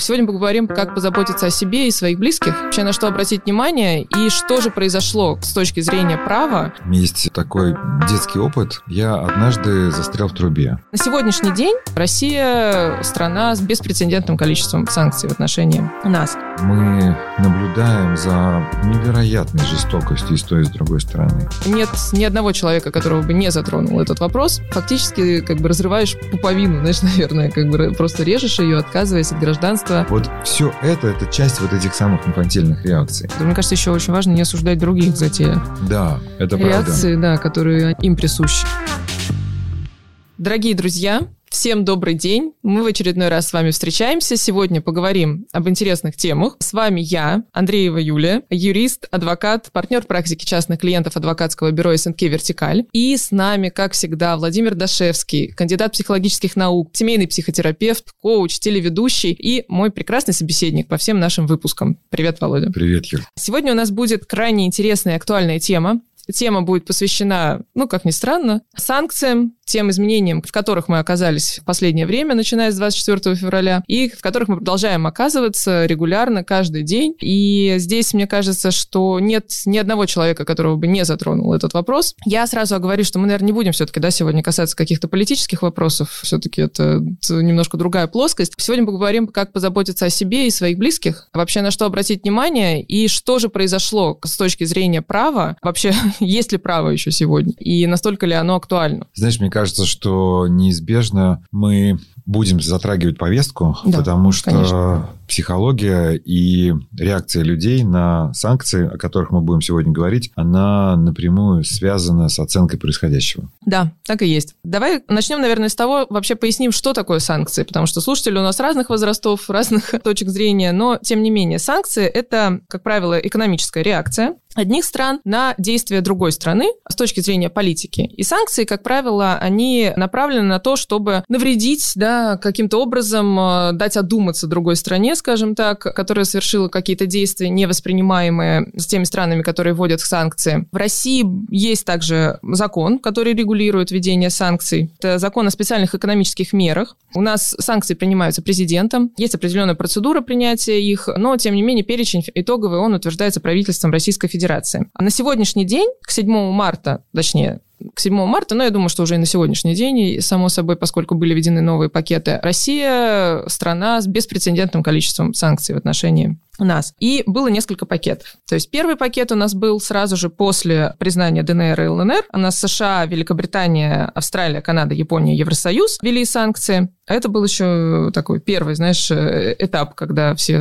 Сегодня поговорим, как позаботиться о себе и своих близких, вообще на что обратить внимание и что же произошло с точки зрения права. Есть такой детский опыт. Я однажды застрял в трубе. На сегодняшний день Россия страна с беспрецедентным количеством санкций в отношении нас. Мы наблюдаем за невероятной жестокостью и с той, и с другой стороны. Нет ни одного человека, которого бы не затронул этот вопрос. Фактически как бы разрываешь пуповину, знаешь, наверное, как бы просто режешь ее, отказываясь от гражданства. Вот все это, это часть вот этих самых инфантильных реакций. Мне кажется, еще очень важно не осуждать других за те Да, это реакции, правда. да, которые им присущи. Дорогие друзья, Всем добрый день. Мы в очередной раз с вами встречаемся. Сегодня поговорим об интересных темах. С вами я, Андреева Юлия, юрист, адвокат, партнер практики частных клиентов адвокатского бюро СНК «Вертикаль». И с нами, как всегда, Владимир Дашевский, кандидат психологических наук, семейный психотерапевт, коуч, телеведущий и мой прекрасный собеседник по всем нашим выпускам. Привет, Володя. Привет, Юль. Сегодня у нас будет крайне интересная и актуальная тема. Тема будет посвящена, ну, как ни странно, санкциям, тем изменениям, в которых мы оказались в последнее время, начиная с 24 февраля, и в которых мы продолжаем оказываться регулярно, каждый день. И здесь, мне кажется, что нет ни одного человека, которого бы не затронул этот вопрос. Я сразу оговорю, что мы, наверное, не будем все-таки да, сегодня касаться каких-то политических вопросов. Все-таки это немножко другая плоскость. Сегодня поговорим, как позаботиться о себе и своих близких, вообще на что обратить внимание и что же произошло с точки зрения права, вообще есть ли право еще сегодня и настолько ли оно актуально. Знаешь, мне кажется, что неизбежно мы будем затрагивать повестку, да, потому что конечно. Психология и реакция людей на санкции, о которых мы будем сегодня говорить, она напрямую связана с оценкой происходящего. Да, так и есть. Давай начнем, наверное, с того, вообще поясним, что такое санкции, потому что слушатели у нас разных возрастов, разных точек зрения, но, тем не менее, санкции – это, как правило, экономическая реакция одних стран на действия другой страны с точки зрения политики. И санкции, как правило, они направлены на то, чтобы навредить, да, каким-то образом э, дать одуматься другой стране, скажем так, которая совершила какие-то действия, невоспринимаемые с теми странами, которые вводят санкции. В России есть также закон, который регулирует введение санкций. Это закон о специальных экономических мерах. У нас санкции принимаются президентом, есть определенная процедура принятия их, но, тем не менее, перечень итоговый, он утверждается правительством Российской Федерации. А на сегодняшний день, к 7 марта, точнее, к 7 марта, но я думаю, что уже и на сегодняшний день, и, само собой, поскольку были введены новые пакеты, Россия страна с беспрецедентным количеством санкций в отношении нас. И было несколько пакетов. То есть первый пакет у нас был сразу же после признания ДНР и ЛНР. У нас США, Великобритания, Австралия, Канада, Япония, Евросоюз ввели санкции. Это был еще такой первый, знаешь, этап, когда все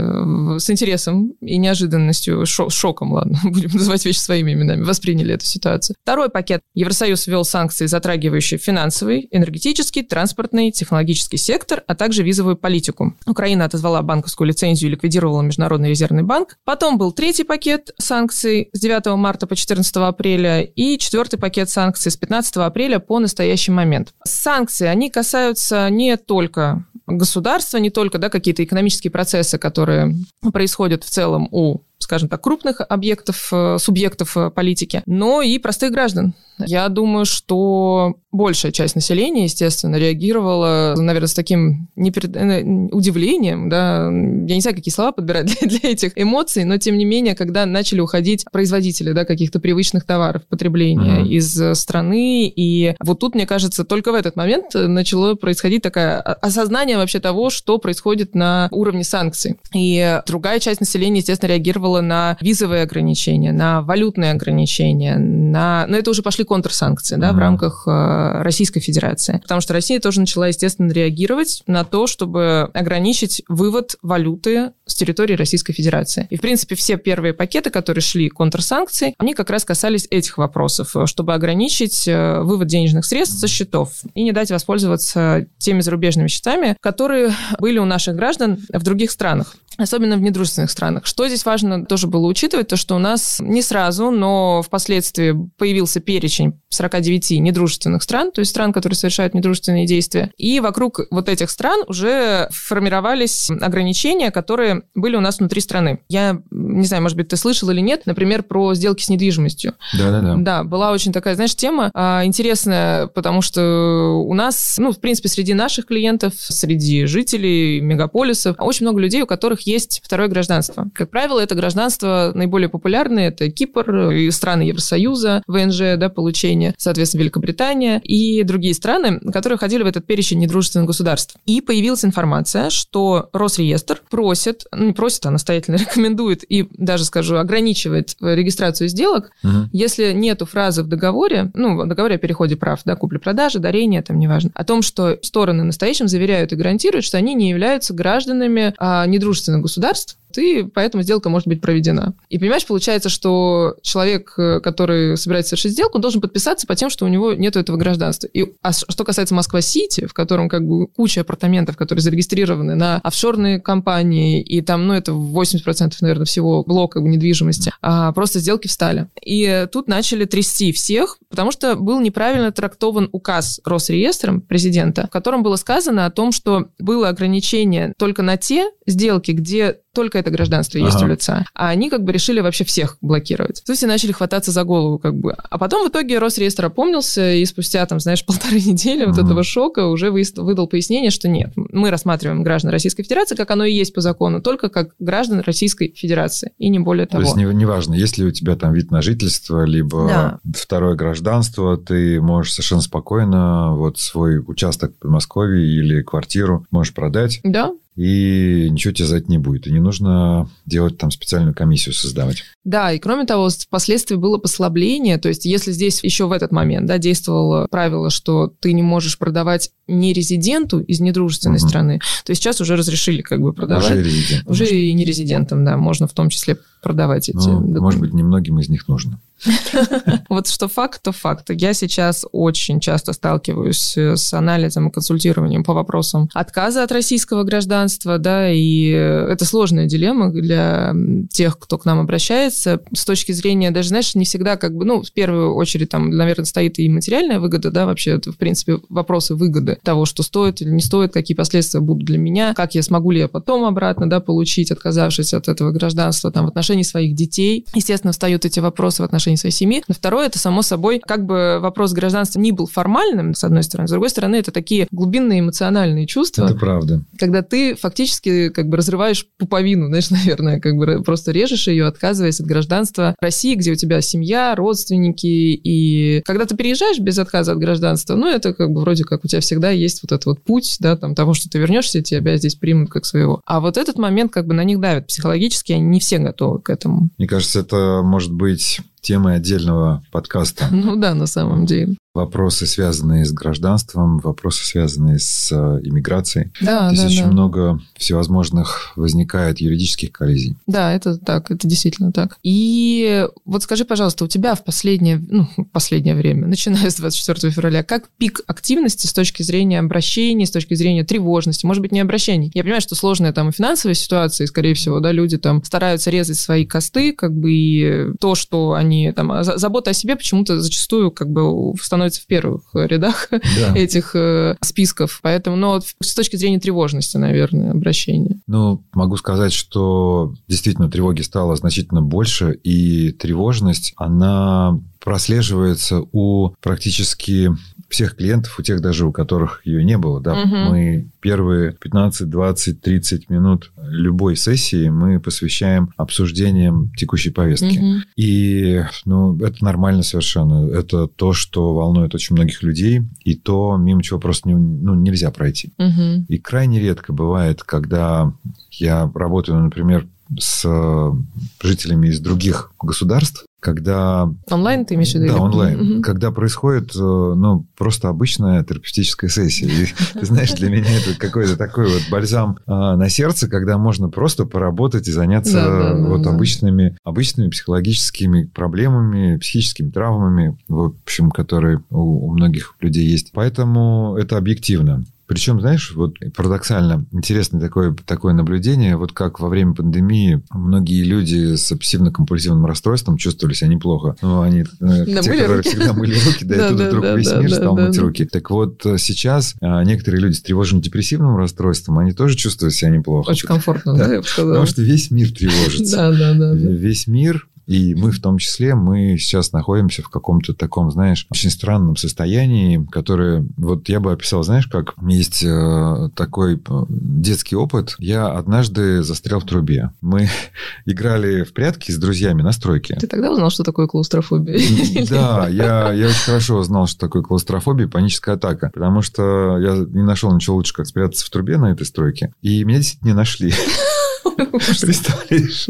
с интересом и неожиданностью, шо шоком, ладно, будем называть вещи своими именами, восприняли эту ситуацию. Второй пакет. Евросоюз ввел санкции, затрагивающие финансовый, энергетический, транспортный, технологический сектор, а также визовую политику. Украина отозвала банковскую лицензию и ликвидировала международный резервный банк. Потом был третий пакет санкций с 9 марта по 14 апреля и четвертый пакет санкций с 15 апреля по настоящий момент. Санкции, они касаются не только государства, не только да, какие-то экономические процессы, которые происходят в целом у скажем так, крупных объектов, э, субъектов э, политики, но и простых граждан. Я думаю, что большая часть населения, естественно, реагировала, наверное, с таким неперед... Э, удивлением, да, я не знаю, какие слова подбирать для, для этих эмоций, но тем не менее, когда начали уходить производители, да, каких-то привычных товаров потребления mm-hmm. из страны, и вот тут, мне кажется, только в этот момент начало происходить такое осознание вообще того, что происходит на уровне санкций. И другая часть населения, естественно, реагировала на визовые ограничения, на валютные ограничения, на... Но это уже пошли контрсанкции, да, mm-hmm. в рамках э, Российской Федерации. Потому что Россия тоже начала, естественно, реагировать на то, чтобы ограничить вывод валюты с территории Российской Федерации. И, в принципе, все первые пакеты, которые шли контрсанкций, они как раз касались этих вопросов, чтобы ограничить э, вывод денежных средств со счетов и не дать воспользоваться теми зарубежными счетами, которые были у наших граждан в других странах. Особенно в недружественных странах. Что здесь важно тоже было учитывать, то что у нас не сразу, но впоследствии появился перечень 49 недружественных стран, то есть стран, которые совершают недружественные действия. И вокруг вот этих стран уже формировались ограничения, которые были у нас внутри страны. Я не знаю, может быть, ты слышал или нет, например, про сделки с недвижимостью. Да-да-да. Да, была очень такая, знаешь, тема а, интересная, потому что у нас, ну, в принципе, среди наших клиентов, среди жителей мегаполисов, очень много людей, у которых есть второе гражданство. Как правило, это гражданство наиболее популярное, это Кипр и страны Евросоюза, ВНЖ, да, получение, соответственно, Великобритания и другие страны, которые входили в этот перечень недружественных государств. И появилась информация, что Росреестр просит, ну, не просит, а настоятельно рекомендует и даже, скажу, ограничивает регистрацию сделок, угу. если нету фразы в договоре, ну, в договоре о переходе прав, да, купли-продажи, дарения, там, неважно, о том, что стороны настоящим заверяют и гарантируют, что они не являются гражданами а, недружественных государств, и поэтому сделка может быть проведена. И понимаешь, получается, что человек, э, который собирается совершить сделку, он должен подписаться по тем, что у него нет этого гражданства. И, а что касается Москва-Сити, в котором как бы куча апартаментов, которые зарегистрированы на офшорные компании, и там, ну, это 80%, наверное, всего блока недвижимости, а просто сделки встали. И тут начали трясти всех, потому что был неправильно трактован указ Росреестром президента, в котором было сказано о том, что было ограничение только на те сделки, где только это гражданство ага. есть у лица. А они как бы решили вообще всех блокировать. То есть и начали хвататься за голову как бы. А потом в итоге Росреестр опомнился, и спустя там, знаешь, полторы недели ага. вот этого шока уже выдал пояснение, что нет, мы рассматриваем граждан Российской Федерации, как оно и есть по закону, только как граждан Российской Федерации, и не более того. То есть неважно, не, если у тебя там вид на жительство, либо да. второе гражданство, ты можешь совершенно спокойно вот свой участок в Подмосковье или квартиру можешь продать. Да, и ничего тебе за это не будет. И не нужно делать там специальную комиссию создавать. Да, и кроме того, впоследствии было послабление, то есть если здесь еще в этот момент да, действовало правило, что ты не можешь продавать не резиденту из недружественной угу. страны, то сейчас уже разрешили как бы продавать. Уже резидент. Уже и не резидентам, да, можно в том числе продавать эти ну. Может быть, немногим из них нужно. Вот что факт, то факт. Я сейчас очень часто сталкиваюсь с анализом и консультированием по вопросам отказа от российского гражданства, да, и это сложная дилемма для тех, кто к нам обращается. С точки зрения, даже, знаешь, не всегда как бы, ну, в первую очередь там, наверное, стоит и материальная выгода, да, вообще, это, в принципе, вопросы выгоды того, что стоит или не стоит, какие последствия будут для меня, как я смогу ли я потом обратно, да, получить, отказавшись от этого гражданства, там, в отношении своих детей. Естественно, встают эти вопросы в отношении отношении своей семьи. Но второе, это, само собой, как бы вопрос гражданства не был формальным, с одной стороны. С другой стороны, это такие глубинные эмоциональные чувства. Это правда. Когда ты фактически как бы разрываешь пуповину, знаешь, наверное, как бы просто режешь ее, отказываясь от гражданства России, где у тебя семья, родственники. И когда ты переезжаешь без отказа от гражданства, ну, это как бы вроде как у тебя всегда есть вот этот вот путь, да, там того, что ты вернешься, тебя здесь примут как своего. А вот этот момент как бы на них давит психологически, они не все готовы к этому. Мне кажется, это может быть темой отдельного подкаста. Ну да, на самом деле вопросы, связанные с гражданством, вопросы, связанные с э, иммиграцией. Да, Здесь да, очень да. много всевозможных возникает юридических коллизий. Да, это так, это действительно так. И вот скажи, пожалуйста, у тебя в последнее, ну, последнее время, начиная с 24 февраля, как пик активности с точки зрения обращений, с точки зрения тревожности, может быть, не обращений? Я понимаю, что сложная там и финансовая ситуация, и, скорее всего, да, люди там стараются резать свои косты, как бы, и то, что они там, забота о себе почему-то зачастую как бы становится становится в первых рядах да. этих э, списков. Поэтому, ну, с точки зрения тревожности, наверное, обращение. Ну, могу сказать, что действительно тревоги стало значительно больше, и тревожность, она прослеживается у практически всех клиентов, у тех даже, у которых ее не было. Да? Угу. Мы первые 15, 20, 30 минут любой сессии мы посвящаем обсуждениям текущей повестки. Угу. И ну, это нормально совершенно. Это то, что волнует очень многих людей, и то, мимо чего просто не, ну, нельзя пройти. Угу. И крайне редко бывает, когда я работаю, например, с жителями из других государств, когда... Онлайн ты имеешь в виду? Да, онлайн. Угу. Когда происходит, э, ну, просто обычная терапевтическая сессия. И, ты знаешь, для меня это какой-то такой вот бальзам а, на сердце, когда можно просто поработать и заняться да, да, да, вот да. обычными, обычными психологическими проблемами, психическими травмами, в общем, которые у, у многих людей есть. Поэтому это объективно. Причем, знаешь, вот парадоксально интересное такое, такое наблюдение, вот как во время пандемии многие люди с обсессивно-компульсивным расстройством чувствовали себя неплохо. Ну, они, да, те, которые руки. всегда мыли руки, да, и тут вдруг весь мир стал мыть руки. Так вот, сейчас некоторые люди с тревожно-депрессивным расстройством, они тоже чувствуют себя неплохо. Очень комфортно, да, я бы сказала. Потому что весь мир тревожится. Да, да, да. Весь мир и мы в том числе, мы сейчас находимся в каком-то таком, знаешь, очень странном состоянии, которое, вот я бы описал, знаешь, как есть э, такой э, детский опыт. Я однажды застрял в трубе. Мы играли в прятки с друзьями на стройке. Ты тогда узнал, что такое клаустрофобия? Да, я, я очень хорошо узнал, что такое клаустрофобия паническая атака, потому что я не нашел ничего лучше, как спрятаться в трубе на этой стройке. И меня действительно не нашли. Представляешь?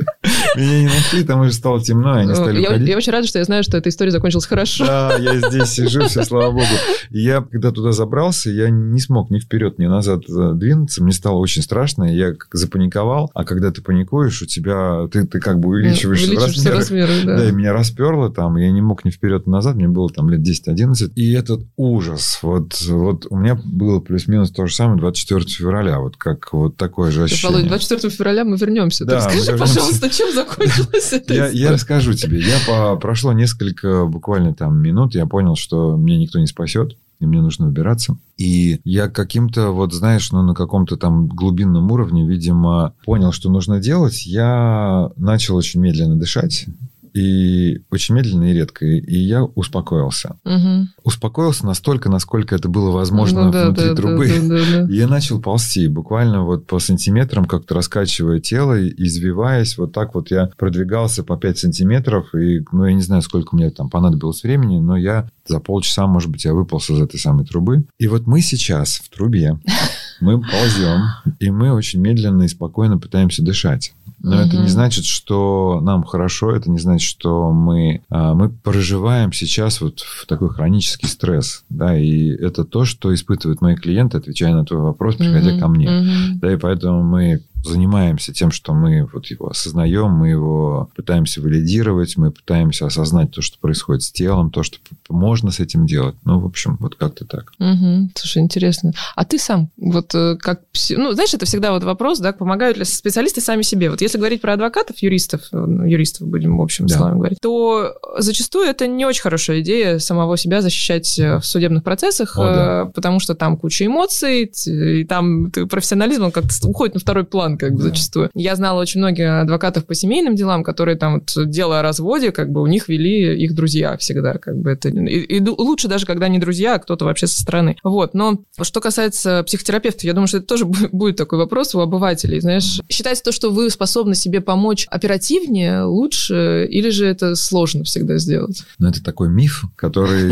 Меня не нашли, там уже стало темно, и они стали я, я очень рада, что я знаю, что эта история закончилась хорошо. Да, я здесь сижу, все, слава богу. И я, когда туда забрался, я не смог ни вперед, ни назад э, двинуться. Мне стало очень страшно, я запаниковал. А когда ты паникуешь, у тебя... Ты, ты как бы увеличиваешь размеры. размеры да. да, и меня расперло там, я не мог ни вперед, ни назад. Мне было там лет 10-11. И этот ужас. Вот, вот у меня было плюс-минус то же самое 24 февраля. Вот как вот такое же ощущение. Володь, 24 февраля мы вернемся. Да, Расскажи, пожалуйста, чем закончилась эта я, я расскажу тебе. Я по, прошло несколько буквально там минут, я понял, что меня никто не спасет и мне нужно выбираться. И я каким-то, вот знаешь, ну, на каком-то там глубинном уровне, видимо, понял, что нужно делать. Я начал очень медленно дышать и очень медленно и редко. И я успокоился. Угу. Успокоился настолько, насколько это было возможно ну, да, внутри да, трубы. Да, да, да, да. Я начал ползти, буквально вот по сантиметрам, как-то раскачивая тело, извиваясь. Вот так вот я продвигался по 5 сантиметров. И, ну, я не знаю, сколько мне там понадобилось времени, но я за полчаса, может быть, я выполз из этой самой трубы. И вот мы сейчас в трубе, мы ползем, и мы очень медленно и спокойно пытаемся дышать. Но угу. это не значит, что нам хорошо, это не значит, что мы, а, мы проживаем сейчас вот в такой хронический стресс, да, и это то, что испытывают мои клиенты, отвечая на твой вопрос, приходя угу. ко мне, угу. да, и поэтому мы занимаемся тем, что мы вот его осознаем, мы его пытаемся валидировать, мы пытаемся осознать то, что происходит с телом, то, что можно с этим делать. Ну, в общем, вот как-то так. Угу. Слушай, интересно. А ты сам, вот э, как... Ну, знаешь, это всегда вот вопрос, да, помогают ли специалисты сами себе? Вот если говорить про адвокатов, юристов, э, ну, юристов будем в общем да. словами говорить, то зачастую это не очень хорошая идея самого себя защищать э, в судебных процессах, О, да. потому что там куча эмоций, и там профессионализм он как-то уходит на второй план как бы да. зачастую. Я знала очень многих адвокатов по семейным делам, которые там вот дело о разводе, как бы у них вели их друзья всегда, как бы это... И, и лучше даже, когда не друзья, а кто-то вообще со стороны. Вот, но что касается психотерапевтов, я думаю, что это тоже будет такой вопрос у обывателей, знаешь. Считается то, что вы способны себе помочь оперативнее, лучше, или же это сложно всегда сделать? Ну, это такой миф, который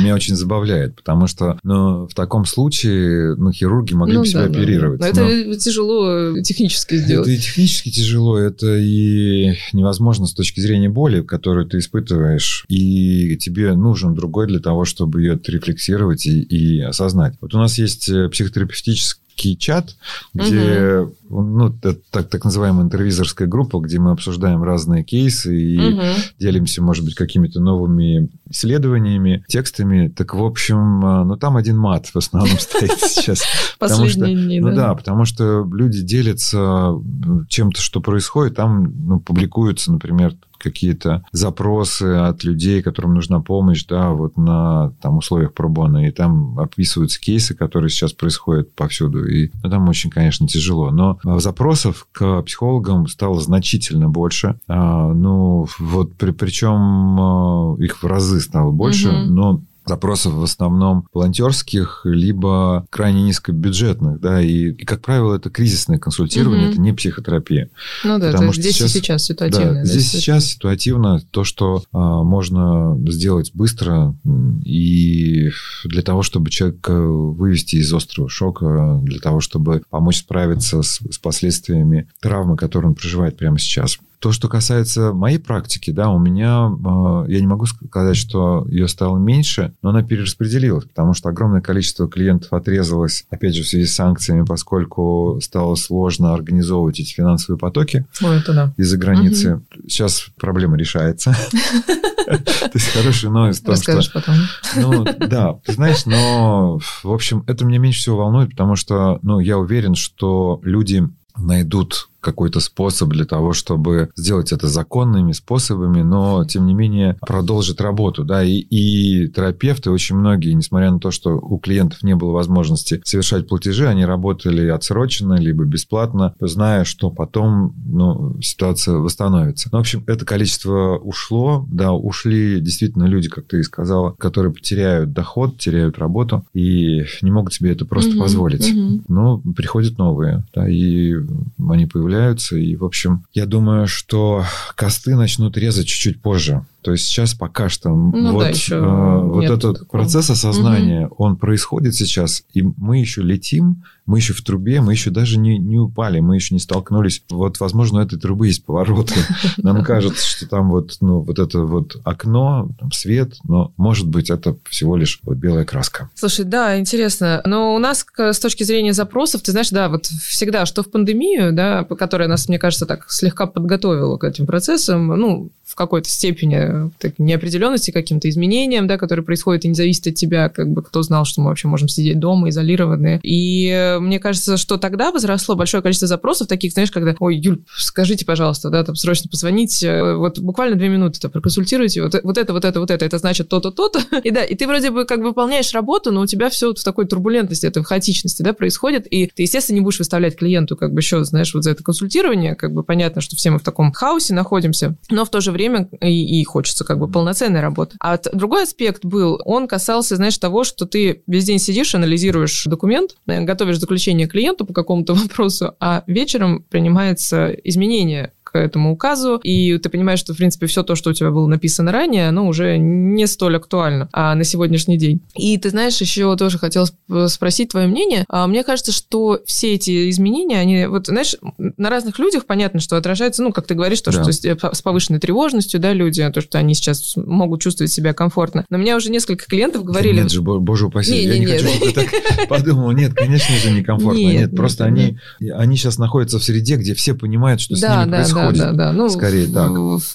меня очень забавляет, потому что ну, в таком случае ну, хирурги могли ну, бы себя оперировать. Но это тяжело технически сделать. Это и технически тяжело, это и невозможно с точки зрения боли, которую ты испытываешь, и тебе нужен другой для того, чтобы ее отрефлексировать и, и осознать. Вот у нас есть э, психотерапевтический чат, где угу ну, так, так называемая интервизорская группа, где мы обсуждаем разные кейсы и угу. делимся, может быть, какими-то новыми исследованиями, текстами. Так, в общем, а, ну, там один мат в основном стоит сейчас. Последние дни, Ну да, потому что люди делятся чем-то, что происходит. Там ну, публикуются, например, какие-то запросы от людей, которым нужна помощь, да, вот на там условиях пробона, и там описываются кейсы, которые сейчас происходят повсюду, и ну, там очень, конечно, тяжело. Но а, запросов к психологам стало значительно больше. А, ну, вот при, причем а, их в разы стало больше, угу. но запросов в основном волонтерских, либо крайне низкобюджетных, да, и, и как правило, это кризисное консультирование, угу. это не психотерапия. Ну да, Потому это здесь сейчас, и сейчас ситуативно. Да, здесь и сейчас ситуативно то, что а, можно сделать быстро и для того, чтобы человека вывести из острого шока, для того, чтобы помочь справиться с, с последствиями травмы, которую он проживает прямо сейчас. То, что касается моей практики, да, у меня, э, я не могу сказать, что ее стало меньше, но она перераспределилась, потому что огромное количество клиентов отрезалось, опять же, в связи с санкциями, поскольку стало сложно организовывать эти финансовые потоки Ой, это да. из-за границы. Угу. Сейчас проблема решается. То есть хорошая новость Расскажешь потом. Ну, да, ты знаешь, но, в общем, это меня меньше всего волнует, потому что, ну, я уверен, что люди найдут какой-то способ для того, чтобы сделать это законными способами, но, тем не менее, продолжит работу. Да? И, и терапевты, очень многие, несмотря на то, что у клиентов не было возможности совершать платежи, они работали отсроченно, либо бесплатно, зная, что потом ну, ситуация восстановится. Ну, в общем, это количество ушло, да, ушли действительно люди, как ты и сказала, которые потеряют доход, теряют работу и не могут себе это просто угу, позволить. Угу. Но приходят новые, да, и они появляются появляются. И, в общем, я думаю, что косты начнут резать чуть-чуть позже. То есть сейчас пока что ну, вот, да, еще э, вот этот такого. процесс осознания, угу. он происходит сейчас, и мы еще летим, мы еще в трубе, мы еще даже не, не упали, мы еще не столкнулись. Вот, возможно, у этой трубы есть повороты. Нам кажется, что там вот, ну, вот это вот окно, там свет, но, может быть, это всего лишь вот белая краска. Слушай, да, интересно. Но у нас с точки зрения запросов, ты знаешь, да, вот всегда, что в пандемию, да, которая нас, мне кажется, так слегка подготовила к этим процессам, ну, в какой-то степени так, неопределенности, каким-то изменениям, да, которые происходят и не зависят от тебя, как бы кто знал, что мы вообще можем сидеть дома, изолированные. И э, мне кажется, что тогда возросло большое количество запросов таких, знаешь, когда, ой, Юль, скажите, пожалуйста, да, там срочно позвоните, э, вот буквально две минуты, то проконсультируйте, вот, вот это, вот это, вот это, это значит то-то, то-то. И да, и ты вроде бы как бы выполняешь работу, но у тебя все вот в такой турбулентности, это в хаотичности, да, происходит, и ты, естественно, не будешь выставлять клиенту как бы еще, знаешь, вот за это консультирование, как бы понятно, что все мы в таком хаосе находимся, но в то же время время и, и хочется как бы полноценной работы. А другой аспект был, он касался, знаешь, того, что ты весь день сидишь, анализируешь документ, готовишь заключение клиенту по какому-то вопросу, а вечером принимается изменение этому указу, и ты понимаешь, что, в принципе, все то, что у тебя было написано ранее, оно уже не столь актуально а на сегодняшний день. И ты знаешь, еще тоже хотела спросить твое мнение. А мне кажется, что все эти изменения, они, вот, знаешь, на разных людях понятно, что отражается, ну, как ты говоришь, то, да. что с повышенной тревожностью, да, люди, то, что они сейчас могут чувствовать себя комфортно. Но у меня уже несколько клиентов говорили... Нет же, боже упаси, не, я не, не хочу, чтобы ты так подумал. Нет, конечно же, некомфортно. Нет, нет просто они, они сейчас находятся в среде, где все понимают, что с да, ними да, происходит происходит. Да, да, да. Ну, Скорее так.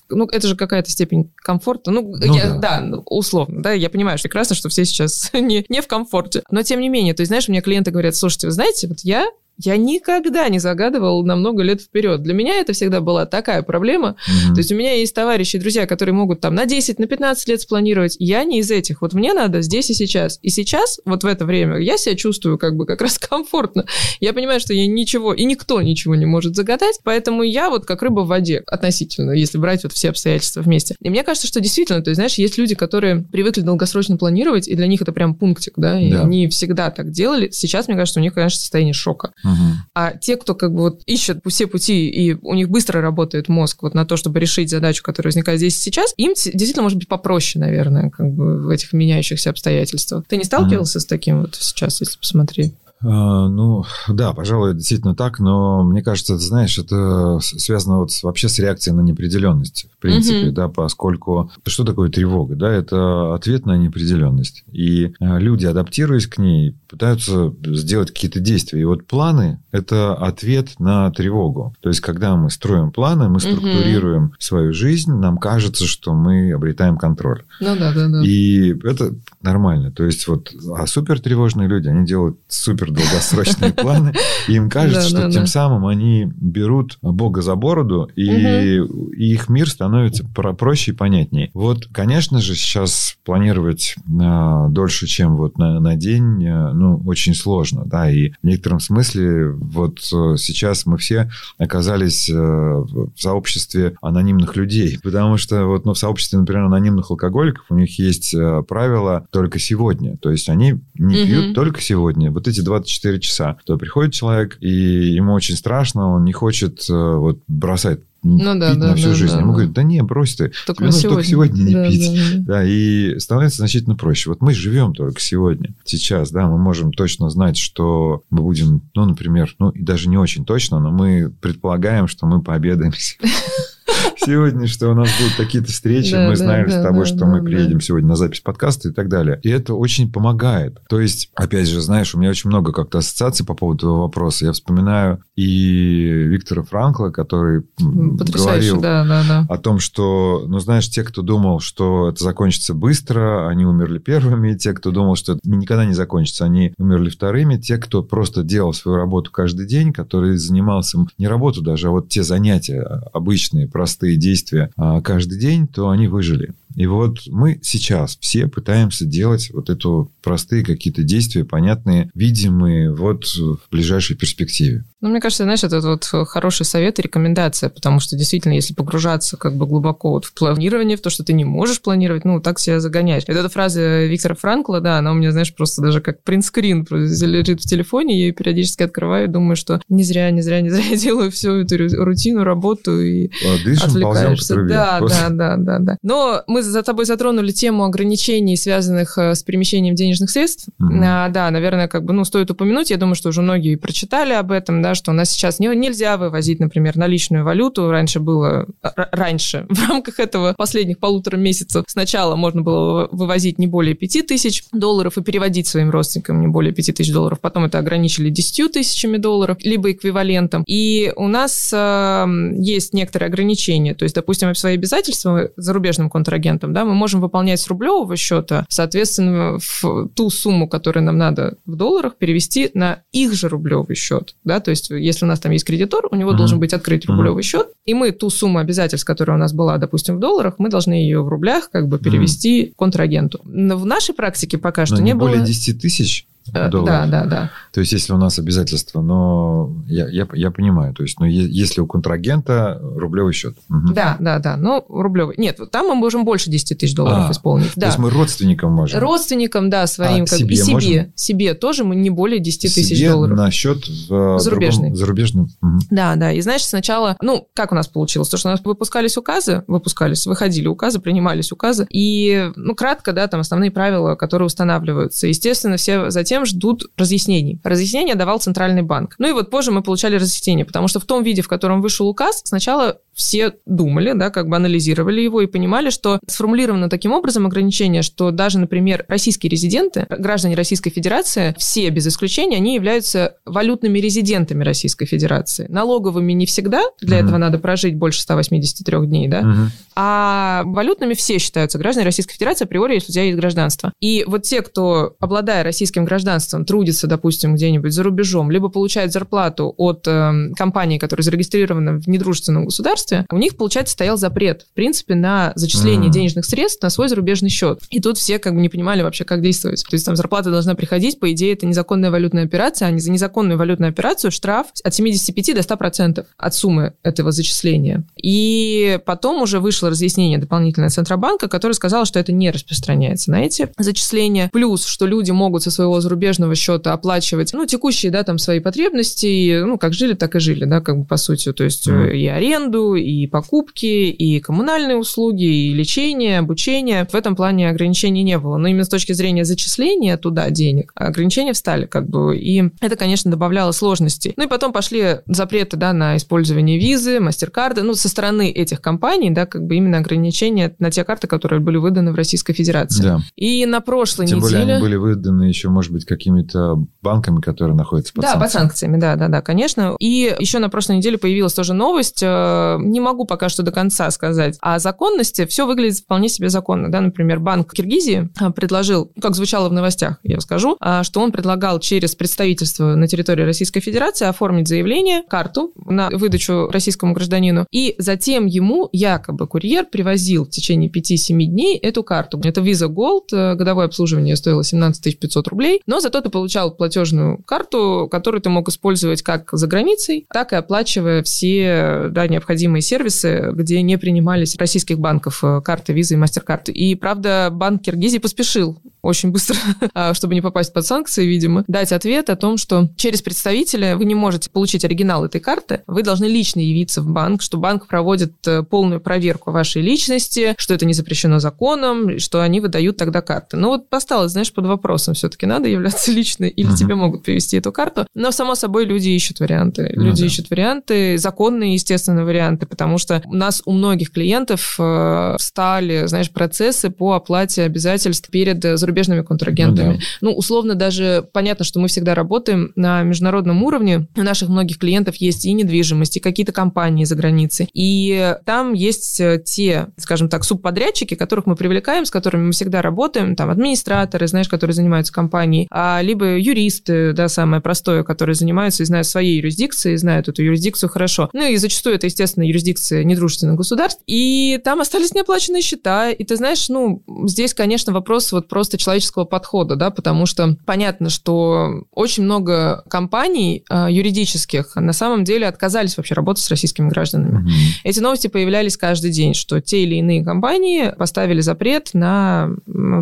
Ну, это же какая-то степень комфорта. Ну, ну я, да. да, условно, да, я понимаю что прекрасно, что все сейчас не, не в комфорте. Но тем не менее, то есть, знаешь, у меня клиенты говорят, слушайте, вы знаете, вот я я никогда не загадывал на много лет вперед. Для меня это всегда была такая проблема. Mm-hmm. То есть у меня есть товарищи, друзья, которые могут там на 10, на 15 лет спланировать. Я не из этих. Вот мне надо здесь и сейчас. И сейчас, вот в это время, я себя чувствую как бы как раз комфортно. Я понимаю, что я ничего, и никто ничего не может загадать, поэтому я вот как рыба в воде относительно, если брать вот все обстоятельства вместе. И мне кажется, что действительно, то есть, знаешь, есть люди, которые привыкли долгосрочно планировать, и для них это прям пунктик, да, и да. они всегда так делали. Сейчас, мне кажется, у них, конечно, состояние шока. Угу. А те, кто как бы вот ищет все пути, и у них быстро работает мозг вот на то, чтобы решить задачу, которая возникает здесь и сейчас, им действительно может быть попроще, наверное, как бы в этих меняющихся обстоятельствах. Ты не сталкивался угу. с таким вот сейчас, если посмотреть? А, ну, да, пожалуй, действительно так, но мне кажется, ты знаешь, это связано вот вообще с реакцией на неопределенность, в принципе, угу. да, поскольку что такое тревога, да, это ответ на неопределенность. И а, люди, адаптируясь к ней, пытаются сделать какие-то действия. И вот планы – это ответ на тревогу. То есть, когда мы строим планы, мы структурируем угу. свою жизнь, нам кажется, что мы обретаем контроль. Ну да, да, да. И это нормально. То есть, вот, а супер тревожные люди, они делают супер долгосрочные планы, и им кажется, что тем самым они берут Бога за бороду, и их мир становится проще и понятнее. Вот, конечно же, сейчас планировать а, дольше, чем вот на день, а, ну, очень сложно, да, и в некотором смысле вот э, сейчас мы все оказались э, в сообществе анонимных людей, потому что вот, ну, в сообществе, например, анонимных алкоголиков у них есть э, правила только сегодня, то есть они не пьют только сегодня. Вот эти 24 часа. То приходит человек, и ему очень страшно, он не хочет вот бросать ну, да, пить да, на всю да, жизнь. Да, Ему да. говорят, да не, брось ты. Только Тебе нужно сегодня. только сегодня не да, пить. Да, да. да, и становится значительно проще. Вот мы живем только сегодня, сейчас, да, мы можем точно знать, что мы будем, ну, например, ну, и даже не очень точно, но мы предполагаем, что мы пообедаем сегодня, что у нас будут какие-то встречи, мы знали с тобой, что мы приедем сегодня на запись подкаста и так далее. И это очень помогает. То есть, опять же, знаешь, у меня очень много как-то ассоциаций по поводу этого вопроса. Я вспоминаю и Виктора Франкла, который говорил о том, что, ну, знаешь, те, кто думал, что это закончится быстро, они умерли первыми, те, кто думал, что это никогда не закончится, они умерли вторыми, те, кто просто делал свою работу каждый день, который занимался не работу даже, а вот те занятия обычные, простые действия а, каждый день, то они выжили. И вот мы сейчас все пытаемся делать вот эту простые какие-то действия, понятные, видимые вот в ближайшей перспективе. Ну, мне кажется, знаешь, это вот хороший совет и рекомендация, потому что действительно, если погружаться как бы глубоко вот в планирование, в то, что ты не можешь планировать, ну, так себя загоняешь. Вот эта фраза Виктора Франкла, да, она у меня, знаешь, просто даже как принтскрин лежит в телефоне, я ее периодически открываю и думаю, что не зря, не зря, не зря я делаю всю эту рутину, работу и а, Дышим, отвлекаешься. Да, да, да, да, да. Но мы за тобой затронули тему ограничений, связанных э, с перемещением денежных средств. Mm-hmm. А, да, наверное, как бы, ну, стоит упомянуть, я думаю, что уже многие прочитали об этом, да, что у нас сейчас не, нельзя вывозить, например, наличную валюту. Раньше было, раньше, в рамках этого последних полутора месяцев сначала можно было вывозить не более 5 тысяч долларов и переводить своим родственникам не более 5 тысяч долларов. Потом это ограничили 10 тысячами долларов, либо эквивалентом. И у нас э, есть некоторые ограничения. То есть, допустим, свои обязательства зарубежным контрагентам, да, мы можем выполнять с рублевого счета, соответственно, в ту сумму, которую нам надо в долларах, перевести на их же рублевый счет, да, то есть если у нас там есть кредитор, у него uh-huh. должен быть открыть рублевый uh-huh. счет, и мы ту сумму обязательств, которая у нас была, допустим, в долларах, мы должны ее в рублях как бы перевести uh-huh. контрагенту. Но в нашей практике пока что Но не, не было... более 10 тысяч долларов. Да, да, да. То есть, если у нас обязательства, но я, я, я понимаю, то есть, но если у контрагента рублевый счет. Угу. Да, да, да, ну, рублевый. Нет, там мы можем больше 10 тысяч долларов а, исполнить. Да. То есть, мы родственникам можем? Родственникам, да, своим. А, как, себе и себе. Можем? Себе тоже мы не более 10 тысяч себе долларов. на счет в зарубежный. Другом, зарубежном. Угу. Да, да. И знаешь, сначала, ну, как у нас получилось? То, что у нас выпускались указы, выпускались, выходили указы, принимались указы. И, ну, кратко, да, там основные правила, которые устанавливаются. Естественно, все затем ждут разъяснения разъяснений. Разъяснение давал Центральный банк. Ну и вот позже мы получали разъяснение, потому что в том виде, в котором вышел указ, сначала все думали, да, как бы анализировали его и понимали, что сформулировано таким образом ограничение, что даже, например, российские резиденты, граждане Российской Федерации, все без исключения, они являются валютными резидентами Российской Федерации. Налоговыми не всегда, для mm-hmm. этого надо прожить больше 183 дней, да, mm-hmm. а валютными все считаются граждане Российской Федерации априори, если у тебя есть гражданство. И вот те, кто, обладая российским гражданством, трудится, допустим, где-нибудь за рубежом, либо получает зарплату от э, компании, которая зарегистрирована в недружественном государстве, государстве, у них, получается, стоял запрет, в принципе, на зачисление mm. денежных средств на свой зарубежный счет. И тут все как бы не понимали вообще, как действовать. То есть там зарплата должна приходить, по идее, это незаконная валютная операция, а не за незаконную валютную операцию штраф от 75 до 100% от суммы этого зачисления. И потом уже вышло разъяснение дополнительное Центробанка, которое сказало, что это не распространяется на эти зачисления. Плюс, что люди могут со своего зарубежного счета оплачивать, ну, текущие, да, там, свои потребности, ну, как жили, так и жили, да, как бы по сути. То есть mm. и аренду, и покупки, и коммунальные услуги, и лечение, обучение. В этом плане ограничений не было. Но именно с точки зрения зачисления туда денег, ограничения встали как бы. И это, конечно, добавляло сложностей. Ну и потом пошли запреты да, на использование визы, мастер-карты. Ну, со стороны этих компаний, да, как бы именно ограничения на те карты, которые были выданы в Российской Федерации. Да. И на прошлой Тем неделе... более они были выданы еще, может быть, какими-то банками, которые находятся под да, санкциями. под санкциями, да, да, да, конечно. И еще на прошлой неделе появилась тоже новость э, не могу пока что до конца сказать о законности. Все выглядит вполне себе законно. Да? Например, Банк Киргизии а, предложил, как звучало в новостях, я расскажу, а, что он предлагал через представительство на территории Российской Федерации оформить заявление, карту на выдачу российскому гражданину, и затем ему якобы курьер привозил в течение 5-7 дней эту карту. Это Visa Gold, э, годовое обслуживание стоило 17 500 рублей, но зато ты получал платежную карту, которую ты мог использовать как за границей, так и оплачивая все да, необходимые сервисы, где не принимались российских банков э, карты, визы и мастер-карты. И, правда, банк Киргизии поспешил очень быстро, а, чтобы не попасть под санкции, видимо, дать ответ о том, что через представителя вы не можете получить оригинал этой карты, вы должны лично явиться в банк, что банк проводит э, полную проверку вашей личности, что это не запрещено законом, что они выдают тогда карты. Но вот осталось, знаешь, под вопросом, все-таки надо являться лично или uh-huh. тебе могут привести эту карту. Но, само собой, люди ищут варианты. Ну, люди да. ищут варианты, законные, естественно, варианты, потому что у нас у многих клиентов э, встали, знаешь, процессы по оплате обязательств перед зарубежными контрагентами. Ну, да. ну, условно, даже понятно, что мы всегда работаем на международном уровне. У наших многих клиентов есть и недвижимость, и какие-то компании за границей. И там есть э, те, скажем так, субподрядчики, которых мы привлекаем, с которыми мы всегда работаем, там, администраторы, знаешь, которые занимаются компанией, а, либо юристы, да, самое простое, которые занимаются и знают своей юрисдикции, знают эту юрисдикцию хорошо. Ну и зачастую это, естественно, юрисдикция недружественных государств. И там остались неоплаченные счета. И ты знаешь, ну, здесь, конечно, вопрос вот просто человеческого подхода, да, потому что понятно, что очень много компаний э, юридических на самом деле отказались вообще работать с российскими гражданами. Mm-hmm. Эти новости появлялись каждый день, что те или иные компании поставили запрет на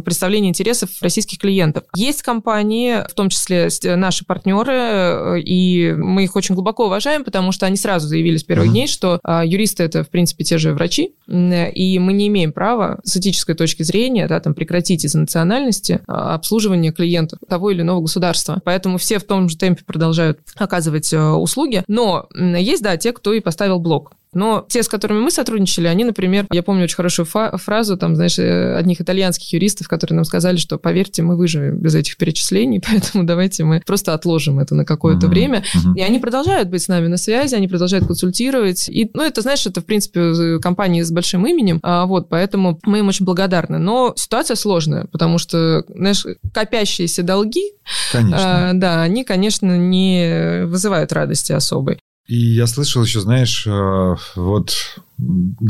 представление интересов российских клиентов. Есть компании, в том числе наши партнеры, э, и мы их очень глубоко уважаем, потому что они сразу заявили с первых mm-hmm. дней, что э, юристы это, в принципе, те же врачи, и мы не имеем права с этической точки зрения да, там, прекратить из-за национальности а, обслуживание клиентов того или иного государства. Поэтому все в том же темпе продолжают оказывать э, услуги. Но есть, да, те, кто и поставил блок. Но те, с которыми мы сотрудничали, они, например, я помню очень хорошую фразу, там, знаешь, э, одних итальянских юристов, которые нам сказали, что, поверьте, мы выживем без этих перечислений, поэтому давайте мы просто отложим это на какое-то mm-hmm. время. Mm-hmm. И они продолжают быть с нами на связи, они продолжают консультировать. И, ну, это, знаешь, это, в принципе, компании с большим именем, а, вот, поэтому мы им очень благодарны. Но ситуация сложная, потому что, знаешь, копящиеся долги, конечно. А, да, они, конечно, не вызывают радости особой. И я слышал еще, знаешь, э, вот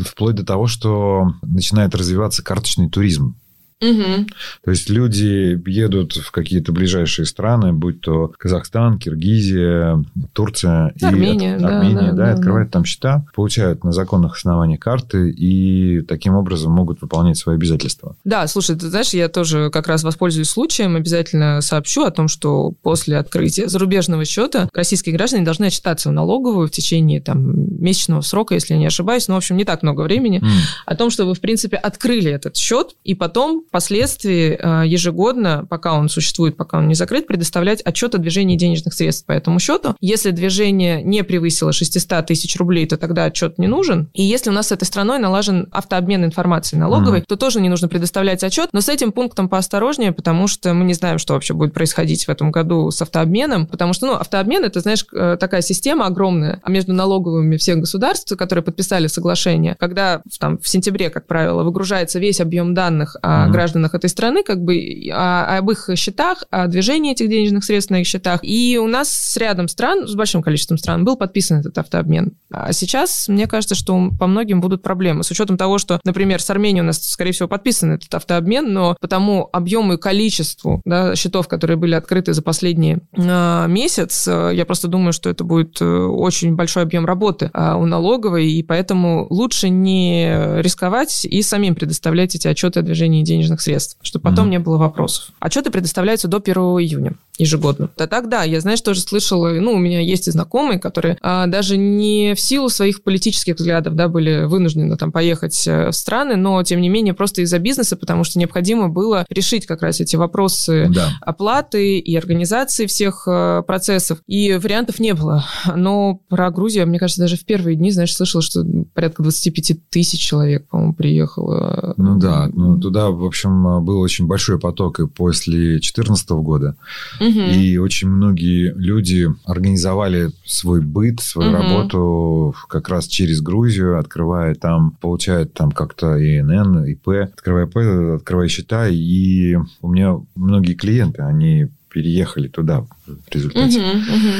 вплоть до того, что начинает развиваться карточный туризм. Угу. То есть люди едут в какие-то ближайшие страны, будь то Казахстан, Киргизия, Турция, Армения, и да, Армения, да, да, да, открывают да. там счета, получают на законных основаниях карты и таким образом могут выполнять свои обязательства. Да, слушай, ты знаешь, я тоже как раз воспользуюсь случаем, обязательно сообщу о том, что после открытия зарубежного счета российские граждане должны отчитаться в налоговую в течение там месячного срока, если я не ошибаюсь, но, в общем, не так много времени, mm. о том, что вы, в принципе, открыли этот счет, и потом впоследствии э, ежегодно, пока он существует, пока он не закрыт, предоставлять отчет о движении денежных средств по этому счету. Если движение не превысило 600 тысяч рублей, то тогда отчет не нужен. И если у нас с этой страной налажен автообмен информацией налоговой, mm-hmm. то тоже не нужно предоставлять отчет. Но с этим пунктом поосторожнее, потому что мы не знаем, что вообще будет происходить в этом году с автообменом, потому что, ну, автообмен – это, знаешь, э, такая система огромная между налоговыми всех государств, которые подписали соглашение, когда там в сентябре, как правило, выгружается весь объем данных о mm-hmm гражданах этой страны, как бы о, об их счетах, о движении этих денежных средств на их счетах. И у нас с рядом стран, с большим количеством стран, был подписан этот автообмен. А сейчас, мне кажется, что по многим будут проблемы. С учетом того, что, например, с Арменией у нас, скорее всего, подписан этот автообмен, но по тому объему и количеству да, счетов, которые были открыты за последний э, месяц, э, я просто думаю, что это будет э, очень большой объем работы э, у налоговой, и поэтому лучше не рисковать и самим предоставлять эти отчеты о движении денежных денежных средств, чтобы потом mm-hmm. не было вопросов. Отчеты предоставляются до 1 июня ежегодно. Да тогда, я, знаешь, тоже слышала, ну, у меня есть и знакомые, которые а, даже не в силу своих политических взглядов, да, были вынуждены там поехать э, в страны, но, тем не менее, просто из-за бизнеса, потому что необходимо было решить как раз эти вопросы да. оплаты и организации всех а, процессов, и вариантов не было. Но про Грузию, мне кажется, даже в первые дни, знаешь, слышала, что порядка 25 тысяч человек, по-моему, приехало. Ну да, ну туда, в общем, был очень большой поток и после 2014 года. Угу. И очень многие люди организовали свой быт, свою угу. работу как раз через Грузию, открывая там, получают там как-то ИНН, ИП, открывая ИП, открывая счета. И у меня многие клиенты, они переехали туда, в результате. Угу, угу.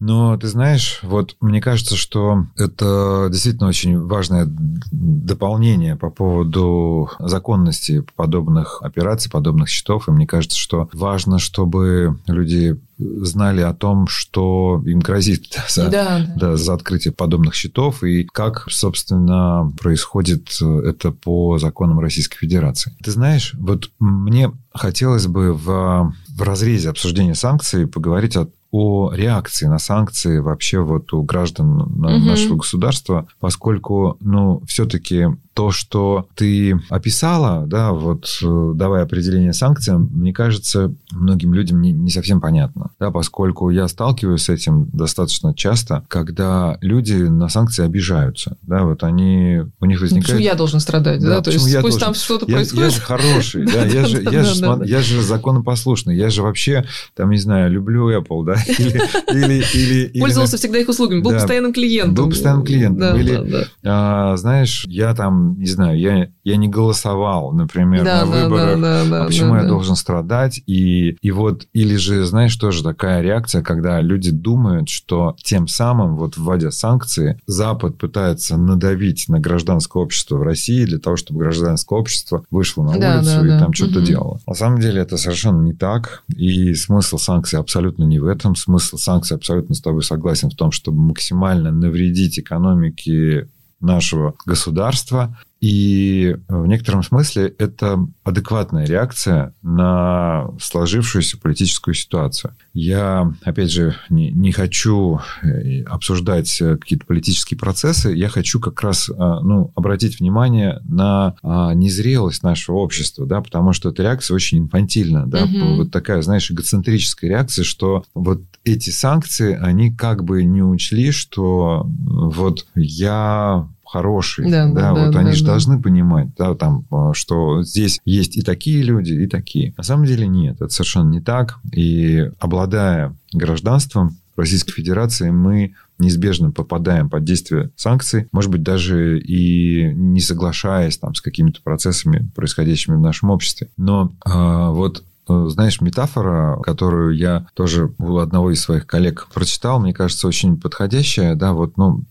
Но ты знаешь, вот мне кажется, что это действительно очень важное дополнение по поводу законности подобных операций, подобных счетов. И мне кажется, что важно, чтобы люди знали о том, что им грозит за, да. Да, за открытие подобных счетов и как, собственно, происходит это по законам Российской Федерации. Ты знаешь, вот мне хотелось бы в, в разрезе обсуждения санкций поговорить о о реакции на санкции вообще вот у граждан угу. нашего государства, поскольку, ну, все-таки то, что ты описала, да, вот э, давая определение санкциям, мне кажется, многим людям не, не совсем понятно, да, поскольку я сталкиваюсь с этим достаточно часто, когда люди на санкции обижаются, да, вот они, у них возникает... Почему я должен страдать, да, да? то есть пусть должен... там что-то я, происходит. Я же хороший, да, я же, я, же, я же законопослушный, я же вообще, там, не знаю, люблю Apple, да, или... или, Пользовался всегда их услугами, был постоянным клиентом. Был постоянным клиентом. Или, а, знаешь, я там не знаю, я, я не голосовал, например, да, на да, выборах, да, да, а почему да, я да. должен страдать? И, и вот, или же, знаешь, тоже такая реакция, когда люди думают, что тем самым, вот вводя санкции, Запад пытается надавить на гражданское общество в России для того, чтобы гражданское общество вышло на да, улицу да, и да. там что-то угу. делало. На самом деле это совершенно не так, и смысл санкций абсолютно не в этом. Смысл санкций абсолютно с тобой согласен в том, чтобы максимально навредить экономике нашего государства. И в некотором смысле это адекватная реакция на сложившуюся политическую ситуацию. Я, опять же, не, не хочу э, обсуждать какие-то политические процессы, я хочу как раз а, ну, обратить внимание на а, незрелость нашего общества, да, потому что эта реакция очень инфантильна, да, угу. вот такая, знаешь, эгоцентрическая реакция, что вот эти санкции, они как бы не учли, что вот я хороший, да, да, да вот да, они да, же да. должны понимать, да, там, а, что здесь есть и такие люди, и такие. На самом деле нет, это совершенно не так. И обладая гражданством Российской Федерации, мы неизбежно попадаем под действие санкций, может быть, даже и не соглашаясь там, с какими-то процессами, происходящими в нашем обществе. Но э, вот э, знаешь, метафора, которую я тоже у одного из своих коллег прочитал, мне кажется, очень подходящая, да, вот, ну,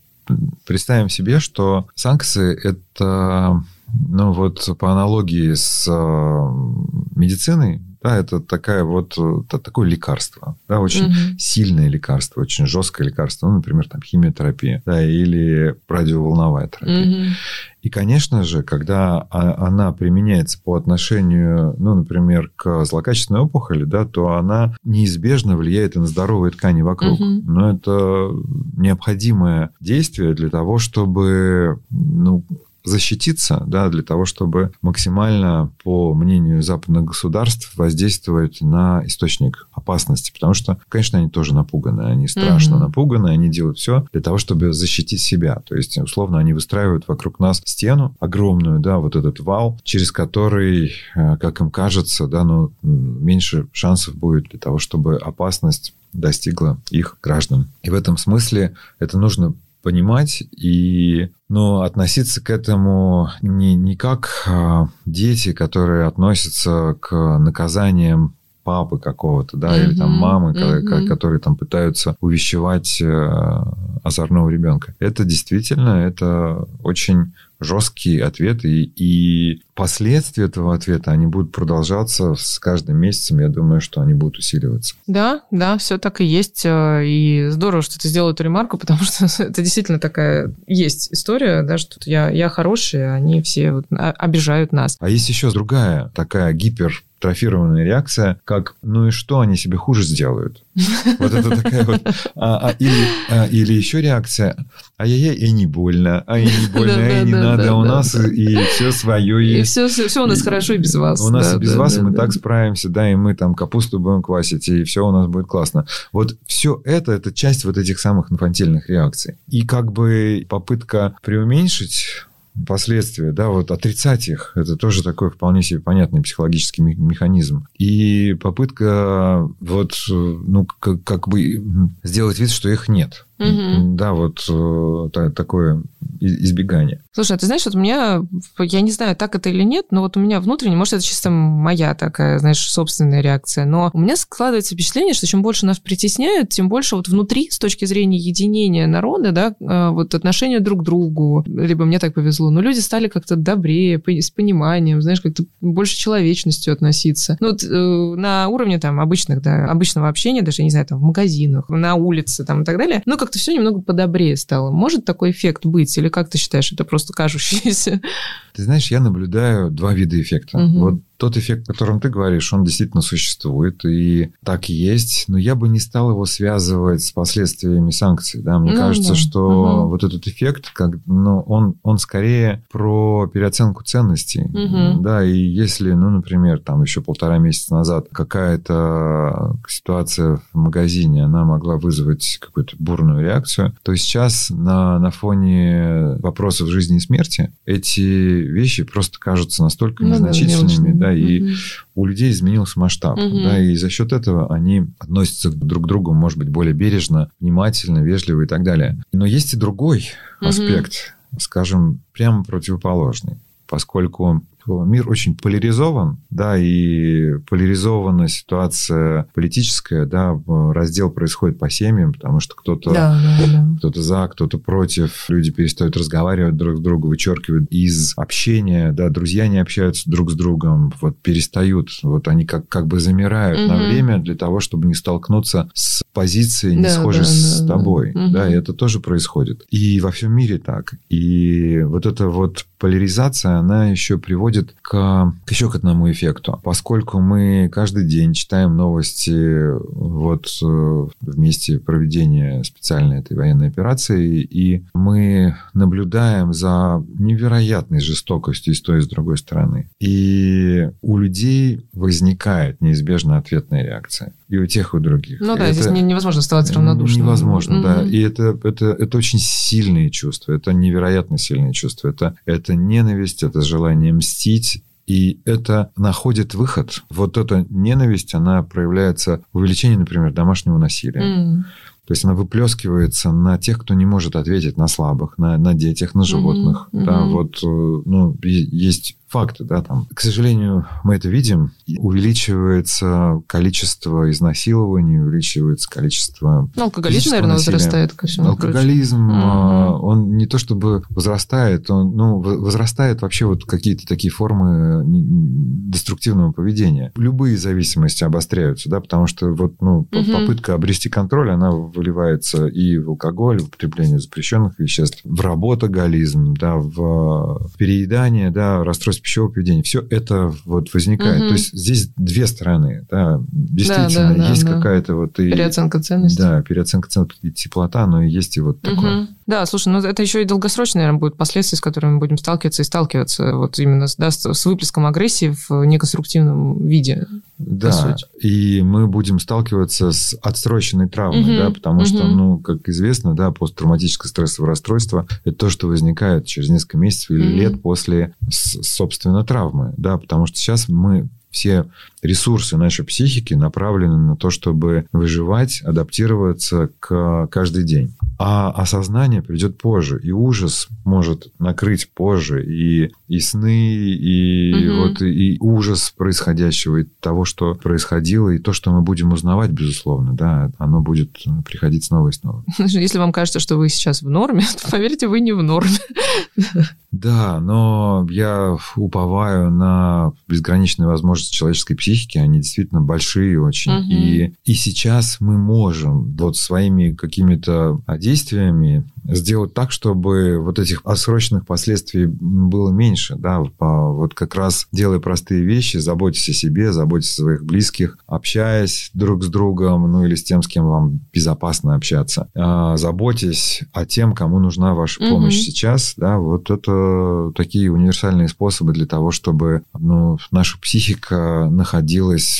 представим себе, что санкции – это, ну вот по аналогии с э, медициной, да, это такая вот, это такое лекарство, да, очень угу. сильное лекарство, очень жесткое лекарство, ну, например, там химиотерапия, да, или радиоволновая терапия. Угу. И, конечно же, когда она применяется по отношению, ну, например, к злокачественной опухоли, да, то она неизбежно влияет и на здоровые ткани вокруг. Угу. Но это необходимое действие для того, чтобы ну, защититься, да, для того, чтобы максимально, по мнению западных государств, воздействовать на источник опасности. Потому что, конечно, они тоже напуганы, они страшно угу. напуганы, они делают все для того, чтобы защитить себя. То есть, условно, они выстраивают вокруг нас стену огромную, да, вот этот вал, через который, э, как им кажется, да, ну, меньше шансов будет для того, чтобы опасность достигла их граждан. И в этом смысле это нужно понимать и но относиться к этому не, не как а, дети, которые относятся к наказаниям папы какого-то, да, mm-hmm. или там мамы, mm-hmm. которые там пытаются увещевать э, озорного ребенка. Это действительно, это очень жесткий ответ, и, и последствия этого ответа, они будут продолжаться с каждым месяцем, я думаю, что они будут усиливаться. Да, да, все так и есть, э, и здорово, что ты сделал эту ремарку, потому что это действительно такая есть история, да, что я, я хороший, а они все вот обижают нас. А есть еще другая такая гипер трофированная реакция, как «ну и что, они себе хуже сделают?» Вот это такая вот... А, а, или, а, или еще реакция «ай-яй-яй, и не больно, а и не больно, и не надо, у нас и все свое есть». И все, все у нас хорошо и без вас. У нас и без вас, и мы так справимся, да, и мы там капусту будем квасить, и все у нас будет классно. Вот все это, это часть вот этих самых инфантильных реакций. И как бы попытка преуменьшить последствия, да, вот отрицать их, это тоже такой вполне себе понятный психологический механизм. И попытка вот, ну, как, как бы сделать вид, что их нет. Угу. Да, вот э, такое избегание. Слушай, а ты знаешь, вот у меня, я не знаю, так это или нет, но вот у меня внутренне, может, это чисто моя такая, знаешь, собственная реакция, но у меня складывается впечатление, что чем больше нас притесняют, тем больше вот внутри, с точки зрения единения народа, да, э, вот отношения друг к другу, либо мне так повезло, но люди стали как-то добрее, с пониманием, знаешь, как-то больше человечностью относиться. Ну, вот, э, на уровне там обычных, да, обычного общения, даже, не знаю, там в магазинах, на улице там и так далее, ну, как-то все немного подобрее стало. Может такой эффект быть? Или как ты считаешь, это просто кажущееся? Ты знаешь, я наблюдаю два вида эффекта. Угу. Вот тот эффект, о котором ты говоришь, он действительно существует, и так и есть, но я бы не стал его связывать с последствиями санкций. Да? Мне ну, кажется, да. что угу. вот этот эффект, как, ну, он, он скорее про переоценку ценностей. Угу. Да, и если, ну, например, там еще полтора месяца назад какая-то ситуация в магазине, она могла вызвать какую-то бурную реакцию, то сейчас на, на фоне вопросов жизни и смерти эти вещи просто кажутся настолько ну, незначительными, да, да, и угу. у людей изменился масштаб, угу. да, и за счет этого они относятся друг к другу, может быть, более бережно, внимательно, вежливо и так далее. Но есть и другой угу. аспект, скажем, прямо противоположный, поскольку мир очень поляризован, да, и поляризована ситуация политическая, да, раздел происходит по семьям, потому что кто-то да, да, да. кто-то за, кто-то против, люди перестают разговаривать друг с другом, вычеркивают из общения, да, друзья не общаются друг с другом, вот перестают, вот они как, как бы замирают угу. на время для того, чтобы не столкнуться с позицией, не да, схожей да, с да, тобой, да. да, и это тоже происходит. И во всем мире так. И вот эта вот поляризация, она еще приводит к, к еще к одному эффекту. Поскольку мы каждый день читаем новости вот э, в месте проведения специальной этой военной операции, и мы наблюдаем за невероятной жестокостью и с той, и с другой стороны. И у людей возникает неизбежно ответная реакция и у тех, и у других. Ну да, это здесь невозможно оставаться равнодушным. Невозможно, mm-hmm. да. И это, это, это очень сильные чувства, это невероятно сильные чувства. Это, это ненависть, это желание мстить, и это находит выход. Вот эта ненависть, она проявляется в увеличении, например, домашнего насилия. Mm. То есть она выплескивается на тех, кто не может ответить на слабых, на, на детях, на животных. Mm-hmm. Да, вот э, ну, есть факты, да, там. К сожалению, мы это видим. Увеличивается количество изнасилований, увеличивается количество ну, Алкоголизм, наверное, насилия. возрастает ко всему Алкоголизм, угу. он не то чтобы возрастает, он, ну, возрастает вообще вот какие-то такие формы деструктивного поведения. Любые зависимости обостряются, да, потому что вот, ну, угу. попытка обрести контроль, она выливается и в алкоголь, в употребление запрещенных веществ, в работоголизм, да, в переедание, да, расстройство пищевого поведения. Все это вот возникает. Угу. То есть здесь две стороны. Да, действительно, да, да, есть да, какая-то вот... И, переоценка ценностей. Да, переоценка ценностей и теплота, но есть и вот угу. такое. Да, слушай, ну это еще и долгосрочные, наверное, будут последствия, с которыми мы будем сталкиваться и сталкиваться. Вот именно да, с выплеском агрессии в неконструктивном виде. Да, и мы будем сталкиваться с отсроченной травмой, угу, да, потому угу. что, ну, как известно, да, посттравматическое стрессовое расстройство – это то, что возникает через несколько месяцев или угу. лет после, собственно, травмы, да, потому что сейчас мы все ресурсы нашей психики направлены на то, чтобы выживать, адаптироваться к каждый день. А осознание придет позже, и ужас может накрыть позже, и, и сны, и угу. вот и, и ужас происходящего, и того, что происходило, и то, что мы будем узнавать, безусловно, да, оно будет приходить снова и снова. Если вам кажется, что вы сейчас в норме, то поверьте, вы не в норме. Да, но я уповаю на безграничные возможности человеческой психики, они действительно большие очень. Угу. И, и сейчас мы можем вот своими какими-то действиями сделать так, чтобы вот этих отсроченных последствий было меньше, да, вот как раз делая простые вещи, заботьтесь о себе, заботьтесь о своих близких, общаясь друг с другом, ну или с тем, с кем вам безопасно общаться, а, заботьтесь о тем, кому нужна ваша помощь угу. сейчас, да, вот это такие универсальные способы для того, чтобы, ну, наша психика находилась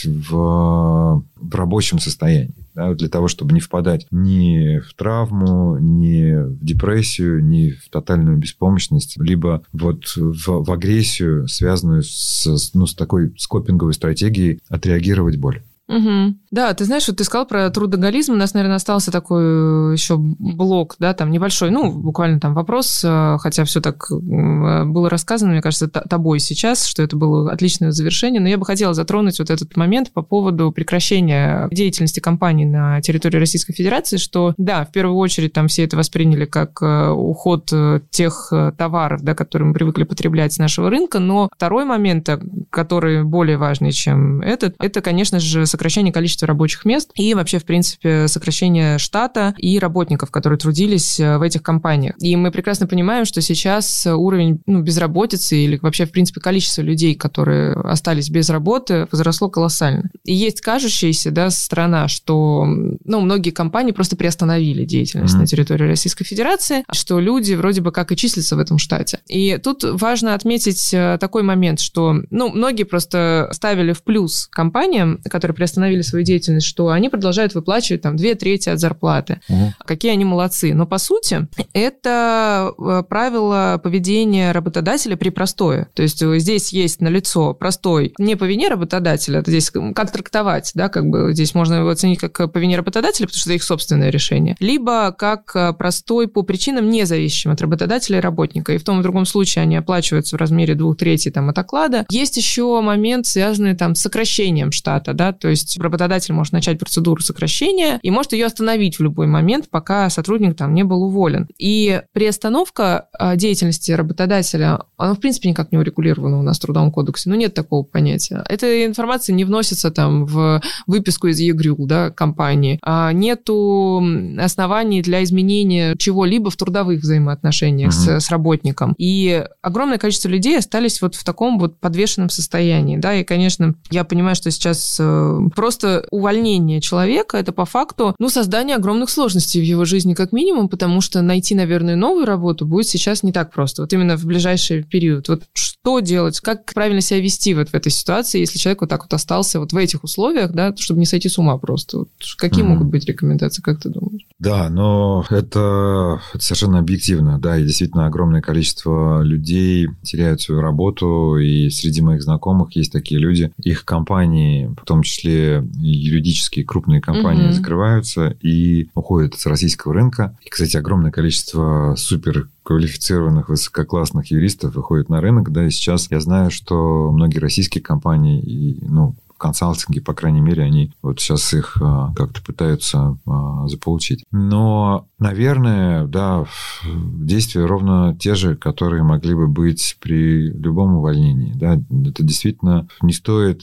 в, в рабочем состоянии да, для того, чтобы не впадать ни в травму, ни в депрессию, ни в тотальную беспомощность, либо вот в, в агрессию, связанную с, ну, с такой скопинговой стратегией отреагировать боль. Угу. Да, ты знаешь, вот ты сказал про трудоголизм, у нас, наверное, остался такой э, еще блок, да, там небольшой, ну, буквально там вопрос, э, хотя все так э, было рассказано, мне кажется, тобой сейчас, что это было отличное завершение, но я бы хотела затронуть вот этот момент по поводу прекращения деятельности компании на территории Российской Федерации, что, да, в первую очередь там все это восприняли как уход тех товаров, да, которые мы привыкли потреблять с нашего рынка, но второй момент, который более важный, чем этот, это, конечно же, сокращение количества рабочих мест и вообще, в принципе, сокращение штата и работников, которые трудились э, в этих компаниях. И мы прекрасно понимаем, что сейчас уровень ну, безработицы или вообще, в принципе, количество людей, которые остались без работы, возросло колоссально. И есть кажущаяся да, страна, что ну, многие компании просто приостановили деятельность mm-hmm. на территории Российской Федерации, что люди вроде бы как и числятся в этом штате. И тут важно отметить э, такой момент, что ну, многие просто ставили в плюс компаниям, которые приостановили свою деятельность, что они продолжают выплачивать там две трети от зарплаты. Угу. Какие они молодцы. Но по сути это э, правило поведения работодателя при простое. То есть э, здесь есть налицо простой не по вине работодателя, это здесь как трактовать, да, как бы здесь можно его оценить как по вине работодателя, потому что это их собственное решение, либо как э, простой по причинам, не зависящим от работодателя и работника. И в том и другом случае они оплачиваются в размере двух третей там, от оклада. Есть еще момент, связанный там, с сокращением штата, да, то есть работодатель может начать процедуру сокращения и может ее остановить в любой момент, пока сотрудник там не был уволен. И приостановка а, деятельности работодателя, она в принципе никак не урегулирована у нас в Трудовом кодексе, ну нет такого понятия. Эта информация не вносится там в выписку из ЕГРЮЛ, да, компании. А нету оснований для изменения чего-либо в трудовых взаимоотношениях mm-hmm. с, с работником. И огромное количество людей остались вот в таком вот подвешенном состоянии, да, и, конечно, я понимаю, что сейчас э, просто увольнение человека это по факту, ну, создание огромных сложностей в его жизни как минимум, потому что найти, наверное, новую работу будет сейчас не так просто. Вот именно в ближайший период. Вот что делать, как правильно себя вести вот в этой ситуации, если человек вот так вот остался вот в этих условиях, да, чтобы не сойти с ума просто. Вот какие mm-hmm. могут быть рекомендации, как ты думаешь? Да, но это, это совершенно объективно, да, и действительно огромное количество людей теряют свою работу, и среди моих знакомых есть такие люди, их компании, в том числе юридические крупные компании, mm-hmm. закрываются и уходят с российского рынка. И, кстати, огромное количество супер квалифицированных высококлассных юристов выходит на рынок, да, и сейчас я знаю, что многие российские компании, и, ну, консалтинге, по крайней мере, они вот сейчас их а, как-то пытаются а, заполучить. Но, наверное, да, действия ровно те же, которые могли бы быть при любом увольнении. Да, это действительно не стоит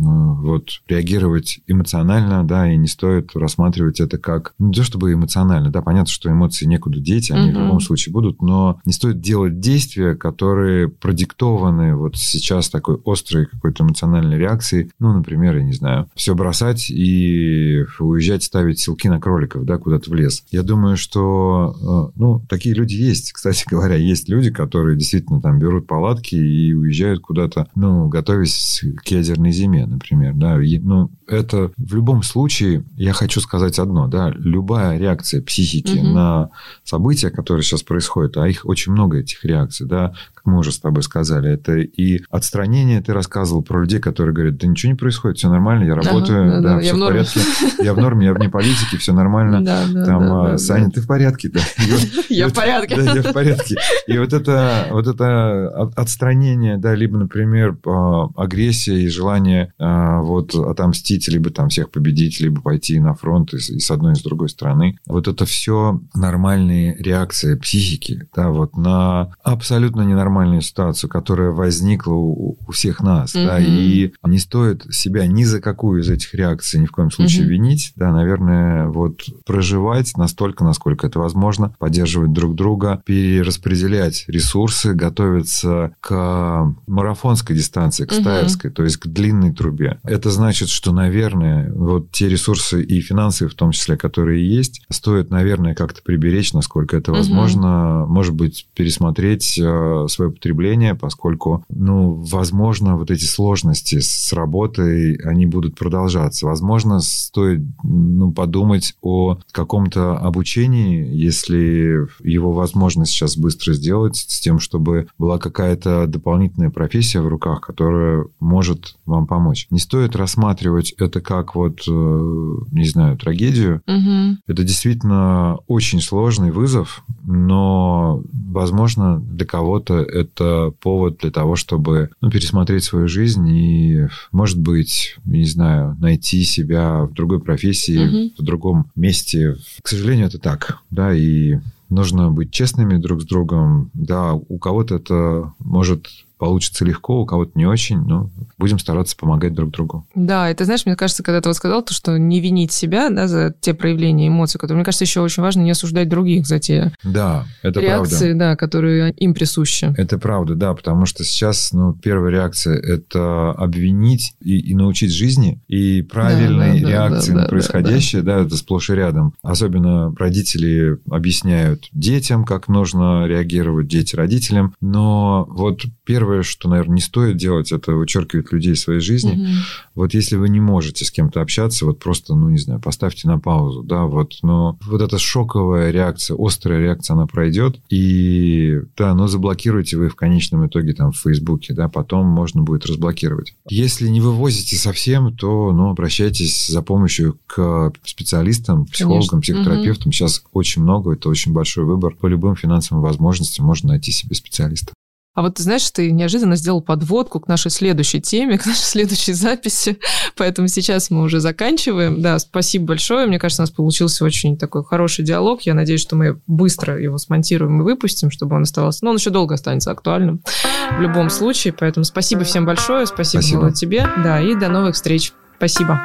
вот, реагировать эмоционально, да, и не стоит рассматривать это как, ну, не то чтобы эмоционально, да, понятно, что эмоции некуда деть, они угу. в любом случае будут, но не стоит делать действия, которые продиктованы вот сейчас такой острой какой-то эмоциональной реакцией, ну, например, я не знаю, все бросать и уезжать ставить силки на кроликов, да, куда-то в лес. Я думаю, что, э, ну, такие люди есть, кстати говоря, есть люди, которые действительно там берут палатки и уезжают куда-то, ну, готовясь к ядерной зиме например, да, ну, это в любом случае, я хочу сказать одно, да, любая реакция психики угу. на события, которые сейчас происходят, а их очень много, этих реакций, да, как мы уже с тобой сказали, это и отстранение, ты рассказывал про людей, которые говорят, да ничего не происходит, все нормально, я работаю, ага, да, да, все в, в порядке, я в норме, я вне политики, все нормально, да, да, там, да, а, Саня, ты в порядке, да. Я в порядке. Да, я в порядке. И вот это, вот это отстранение, да, либо, например, а, агрессия и желание а, вот отомстить, либо там всех победить, либо пойти на фронт и с одной, и с другой стороны. Вот это все нормальные реакции психики, да, вот на абсолютно ненормальные нормальную ситуацию, которая возникла у, у всех нас, mm-hmm. да, и не стоит себя ни за какую из этих реакций ни в коем случае mm-hmm. винить, да, наверное, вот проживать настолько, насколько это возможно, поддерживать друг друга, перераспределять ресурсы, готовиться к марафонской дистанции, к стайерской, mm-hmm. то есть к длинной трубе. Это значит, что, наверное, вот те ресурсы и финансовые в том числе, которые есть, стоит, наверное, как-то приберечь, насколько это возможно, mm-hmm. может быть, пересмотреть э, свое потребление, поскольку, ну, возможно, вот эти сложности с работой, они будут продолжаться. Возможно, стоит ну, подумать о каком-то обучении, если его возможно сейчас быстро сделать, с тем, чтобы была какая-то дополнительная профессия в руках, которая может вам помочь. Не стоит рассматривать это как вот, э, не знаю, трагедию. Угу. Это действительно очень сложный вызов, но, возможно, для кого-то это повод для того, чтобы ну, пересмотреть свою жизнь и, может быть, не знаю, найти себя в другой профессии, угу. в другом месте. К сожалению, это так, да, и нужно быть честными друг с другом. Да, у кого-то это может получится легко, у кого-то не очень, но будем стараться помогать друг другу. Да, это знаешь, мне кажется, когда ты вот сказал, то, что не винить себя да, за те проявления эмоций, которые, мне кажется, еще очень важно не осуждать других за те да, это реакции, правда. да, которые им присущи. Это правда, да, потому что сейчас, ну, первая реакция – это обвинить и, и научить жизни, и правильной да, да, реакции да, да, на происходящее, да, да. да, это сплошь и рядом. Особенно родители объясняют детям, как нужно реагировать, дети родителям, но вот первая первое, что, наверное, не стоит делать, это вычеркивать людей из своей жизни. Угу. Вот если вы не можете с кем-то общаться, вот просто, ну, не знаю, поставьте на паузу, да, вот. Но вот эта шоковая реакция, острая реакция, она пройдет. И, да, но заблокируете вы в конечном итоге там в Фейсбуке, да, потом можно будет разблокировать. Если не вывозите совсем, то, ну, обращайтесь за помощью к специалистам, психологам, Конечно. психотерапевтам. Угу. Сейчас очень много, это очень большой выбор. По любым финансовым возможностям можно найти себе специалиста. А вот ты знаешь, ты неожиданно сделал подводку к нашей следующей теме, к нашей следующей записи, поэтому сейчас мы уже заканчиваем. Да, спасибо большое. Мне кажется, у нас получился очень такой хороший диалог. Я надеюсь, что мы быстро его смонтируем и выпустим, чтобы он оставался... Но он еще долго останется актуальным в любом случае. Поэтому спасибо всем большое. Спасибо, спасибо. тебе. Да, и до новых встреч. Спасибо.